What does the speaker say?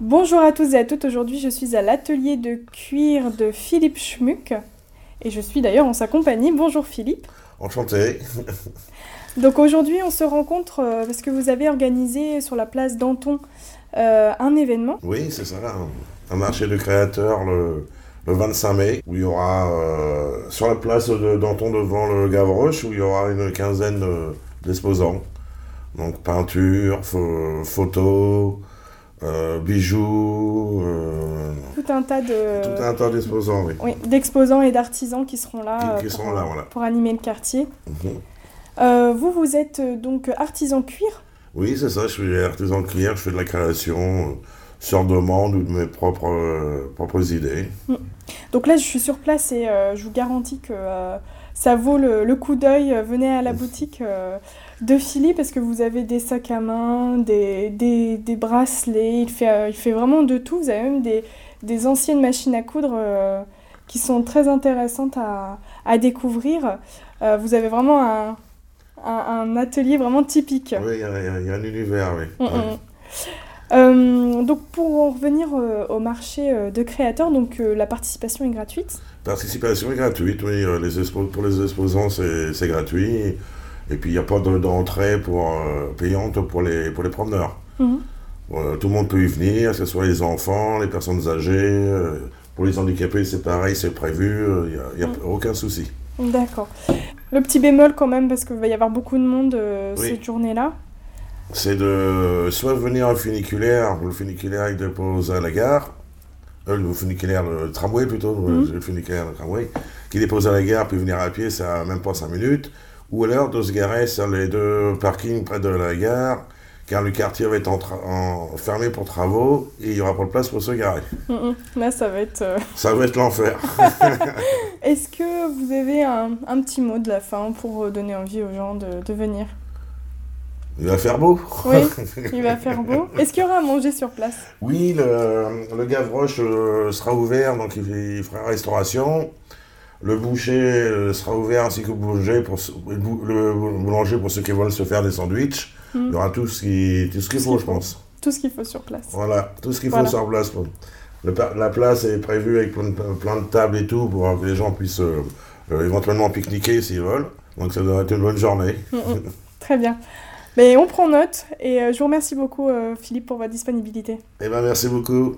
Bonjour à tous et à toutes, aujourd'hui je suis à l'atelier de cuir de Philippe Schmuck et je suis d'ailleurs en sa compagnie. Bonjour Philippe. Enchanté. Donc aujourd'hui on se rencontre euh, parce que vous avez organisé sur la place Danton euh, un événement. Oui, c'est ça, un, un marché de créateurs le, le 25 mai où il y aura euh, sur la place de Danton devant le Gavroche où il y aura une quinzaine de- d'exposants. Donc peinture, pho- photos, euh, bijoux, euh, Tout un tas de tout un tas d'exposants, oui. oui, d'exposants et d'artisans qui seront là, Qui- euh, qui pour, seront là, voilà. pour animer le quartier. Mhm. Vous, vous êtes donc artisan cuir? Oui, c'est ça, je suis artisan cuir, je fais de la création sur demande ou de mes propres, propres idées. Donc là je suis sur place et euh, je vous garantis que euh, ça vaut le, le coup d'œil. Euh, Venez à la boutique euh, de Philippe parce que vous avez des sacs à main, des, des, des bracelets, il fait, il fait vraiment de tout. Vous avez même des, des anciennes machines à coudre qui sont très intéressantes à, à découvrir. Vous avez vraiment un, un, un atelier vraiment typique. Oui, il y, a- un univers, oui. Mm, mm. Donc pour en revenir euh, au marché euh, de créateurs, donc euh, la participation est gratuite. Participation est gratuite, oui. euh, Les pour les exposants, c'est gratuit. Et puis, il n'y a pas de- d'entrée pour, euh, payante pour les, pour les promeneurs. Mhm. Euh, tout le monde peut y venir, que ce soit les enfants, les personnes âgées. euh, pour les handicapés, c'est pareil, c'est prévu. Il n'y a, y a Mm. aucun souci. D'accord. Le petit bémol quand même, parce qu'il va y avoir beaucoup de monde euh, Oui. cette journée-là. C'est de soit venir en funiculaire, le funiculaire il dépose à la gare, euh, le funiculaire, le tramway plutôt, Mhm. le funiculaire, le tramway, qui dépose à la gare, puis venir à pied, ça même pas 5 minutes. Ou alors de se garer sur les deux parkings près de la gare, car le quartier va être en en- fermé pour travaux et il n'y aura pas de place pour se garer. Mhm. Là, ça va être. euh, Ça va être l'enfer. Est-ce que vous avez un, un petit mot de la fin pour euh, donner envie aux gens de, de venir? Il va faire beau. Oui, il va faire beau. Est-ce qu'il y aura à manger sur place? Oui, le, le Gavroche euh, sera ouvert, donc il, il fera restauration. Le boucher euh, sera ouvert ainsi que le boulanger pour, le bou- le boulanger pour ceux qui veulent se faire des sandwichs. Mhm. Il y aura tout ce qui- tout ce qu'il Tout ce faut, je pense. Tout ce qu'il faut sur place. Voilà, tout ce qu'il Voilà. faut sur place. Le la place est prévue avec plein de, plein de tables et tout pour que les gens puissent euh, éventuellement pique-niquer s'ils veulent. Donc ça devrait être une bonne journée. Mhm. Très bien. Mais on prend note et euh, je vous remercie beaucoup, euh, Philippe, pour votre disponibilité. Eh bien, merci beaucoup.